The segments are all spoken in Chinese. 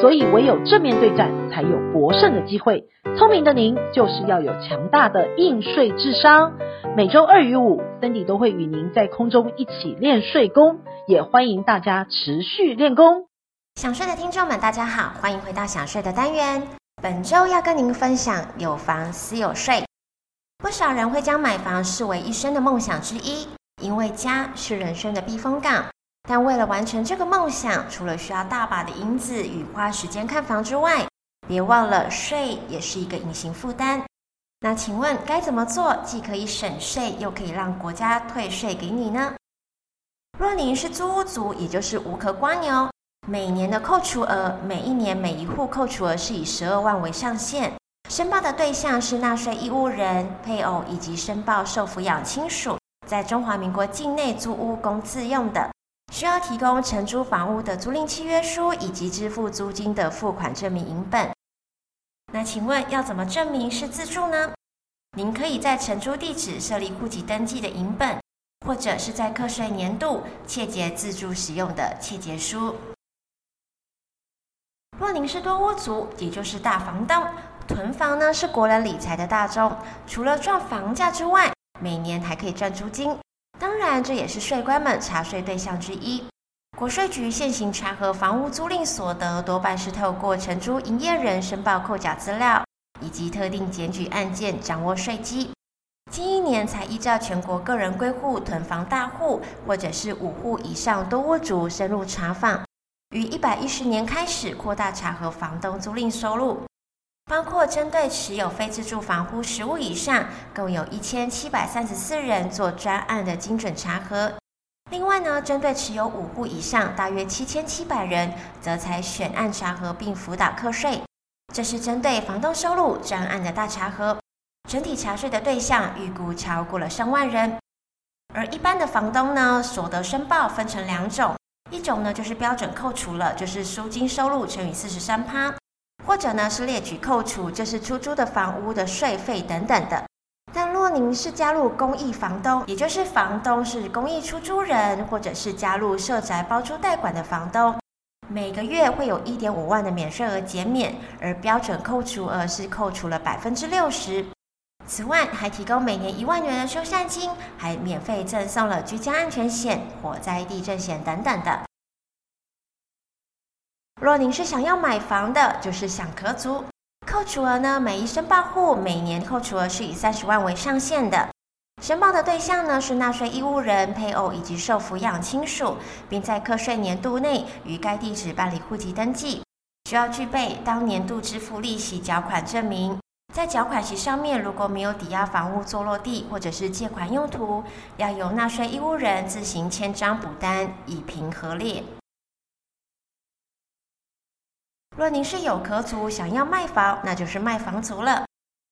所以唯有正面对战，才有博胜的机会。聪明的您，就是要有强大的应税智商。每周二与五森迪都会与您在空中一起练税功，也欢迎大家持续练功。想睡的听众们，大家好，欢迎回到想睡的单元。本周要跟您分享有房私有税。不少人会将买房视为一生的梦想之一，因为家是人生的避风港。但为了完成这个梦想，除了需要大把的银子与花时间看房之外，别忘了税也是一个隐形负担。那请问该怎么做，既可以省税，又可以让国家退税给你呢？若您是租屋族，也就是无壳蜗牛，每年的扣除额，每一年每一户扣除额是以十二万为上限，申报的对象是纳税义务人、配偶以及申报受抚养亲属，在中华民国境内租屋供自用的。需要提供承租房屋的租赁契约书以及支付租金的付款证明影本。那请问要怎么证明是自住呢？您可以在承租地址设立户籍登记的影本，或者是在课税年度切结自住使用的切结书。若您是多屋族，也就是大房东，囤房呢是国人理财的大宗，除了赚房价之外，每年还可以赚租金。当然，这也是税官们查税对象之一。国税局现行查核房屋租赁所得，多半是透过承租营业人申报扣缴资料，以及特定检举案件掌握税基。近一年才依照全国个人归户囤房大户，或者是五户以上多屋主深入查访，于一百一十年开始扩大查核房东租赁收入。包括针对持有非自住房屋十户以上，共有一千七百三十四人做专案的精准查核。另外呢，针对持有五户以上，大约七千七百人，则采选案查核并辅导课税。这是针对房东收入专案的大查核，整体查税的对象预估超过了上万人。而一般的房东呢，所得申报分成两种，一种呢就是标准扣除了，就是租金收入乘以四十三趴。或者呢是列举扣除，就是出租的房屋的税费等等的。但若您是加入公益房东，也就是房东是公益出租人，或者是加入社宅包租代管的房东，每个月会有一点五万的免税额减免，而标准扣除额是扣除了百分之六十。此外，还提供每年一万元的修缮金，还免费赠送了居家安全险、火灾、地震险等等的。若您是想要买房的，就是享壳族，扣除额呢，每一申报户每年扣除额是以三十万为上限的。申报的对象呢是纳税义务人、配偶以及受抚养亲属，并在课税年度内于该地址办理户籍登记，需要具备当年度支付利息缴款证明。在缴款息上面，如果没有抵押房屋作落地或者是借款用途，要由纳税义务人自行签章补单，以凭核列。若您是有壳族，想要卖房，那就是卖房族了。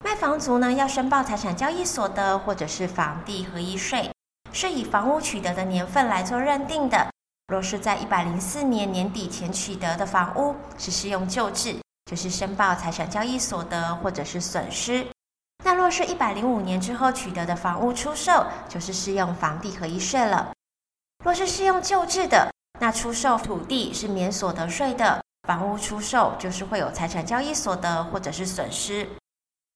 卖房族呢，要申报财产交易所得或者是房地合一税，是以房屋取得的年份来做认定的。若是在一百零四年年底前取得的房屋，是适用旧制，就是申报财产交易所得或者是损失。那若是一百零五年之后取得的房屋出售，就是适用房地合一税了。若是适用旧制的，那出售土地是免所得税的。房屋出售就是会有财产交易所得或者是损失。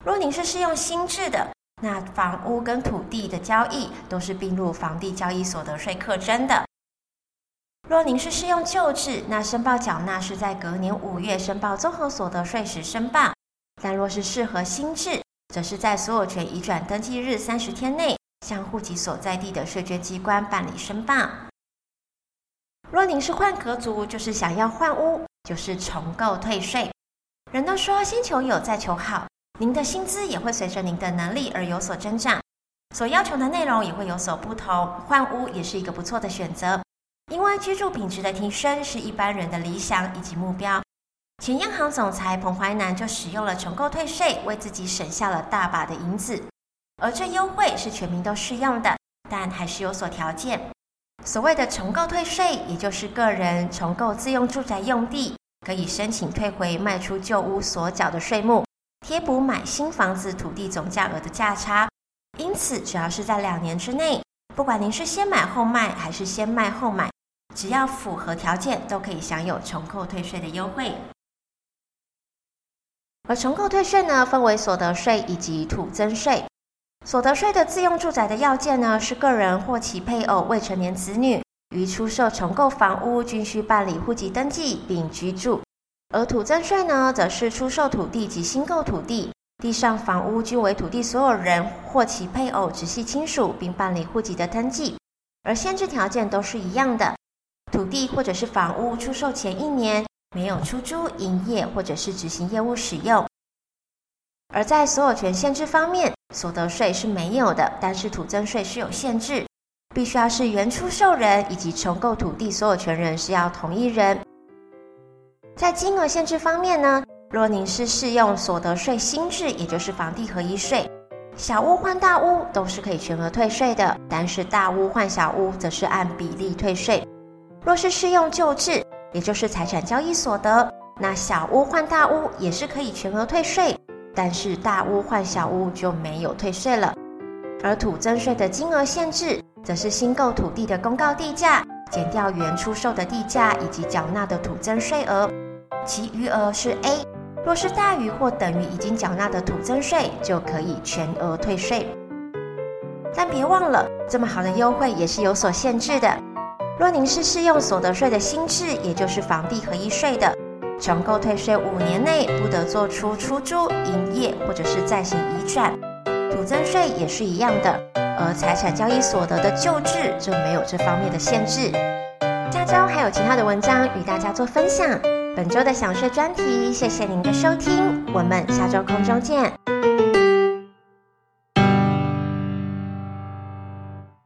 若您是适用新制的，那房屋跟土地的交易都是并入房地交易所得税课征的。若您是适用旧制，那申报缴纳是在隔年五月申报综合所得税时申报。但若是适合新制，则是在所有权移转登记日三十天内，向户籍所在地的税捐机关办理申报。若您是换壳族，就是想要换屋。就是重构退税。人都说先求有，再求好。您的薪资也会随着您的能力而有所增长，所要求的内容也会有所不同。换屋也是一个不错的选择，因为居住品质的提升是一般人的理想以及目标。前央行总裁彭淮南就使用了重构退税，为自己省下了大把的银子。而这优惠是全民都适用的，但还是有所条件。所谓的重构退税，也就是个人重构自用住宅用地，可以申请退回卖出旧屋所缴的税目，贴补买新房子土地总价额的价差。因此，只要是在两年之内，不管您是先买后卖还是先卖后买，只要符合条件，都可以享有重购退税的优惠。而重购退税呢，分为所得税以及土增税。所得税的自用住宅的要件呢，是个人或其配偶、未成年子女于出售重购房屋均需办理户籍登记并居住；而土增税呢，则是出售土地及新购土地，地上房屋均为土地所有人或其配偶、直系亲属，并办理户籍的登记，而限制条件都是一样的：土地或者是房屋出售前一年没有出租、营业或者是执行业务使用。而在所有权限制方面，所得税是没有的，但是土增税是有限制，必须要是原出售人以及重购土地所有权人是要同一人。在金额限制方面呢，若您是适用所得税新制，也就是房地合一税，小屋换大屋都是可以全额退税的，但是大屋换小屋则是按比例退税。若是适用旧制，也就是财产交易所得，那小屋换大屋也是可以全额退税。但是大屋换小屋就没有退税了，而土增税的金额限制，则是新购土地的公告地价减掉原出售的地价以及缴纳的土增税额，其余额是 A。若是大于或等于已经缴纳的土增税，就可以全额退税。但别忘了，这么好的优惠也是有所限制的。若您是适用所得税的新制，也就是房地合一税的。重购退税五年内不得做出出租、营业或者是再行移转，土增税也是一样的。而财产交易所得的旧制就没有这方面的限制。下周还有其他的文章与大家做分享。本周的想税专题，谢谢您的收听，我们下周空中见。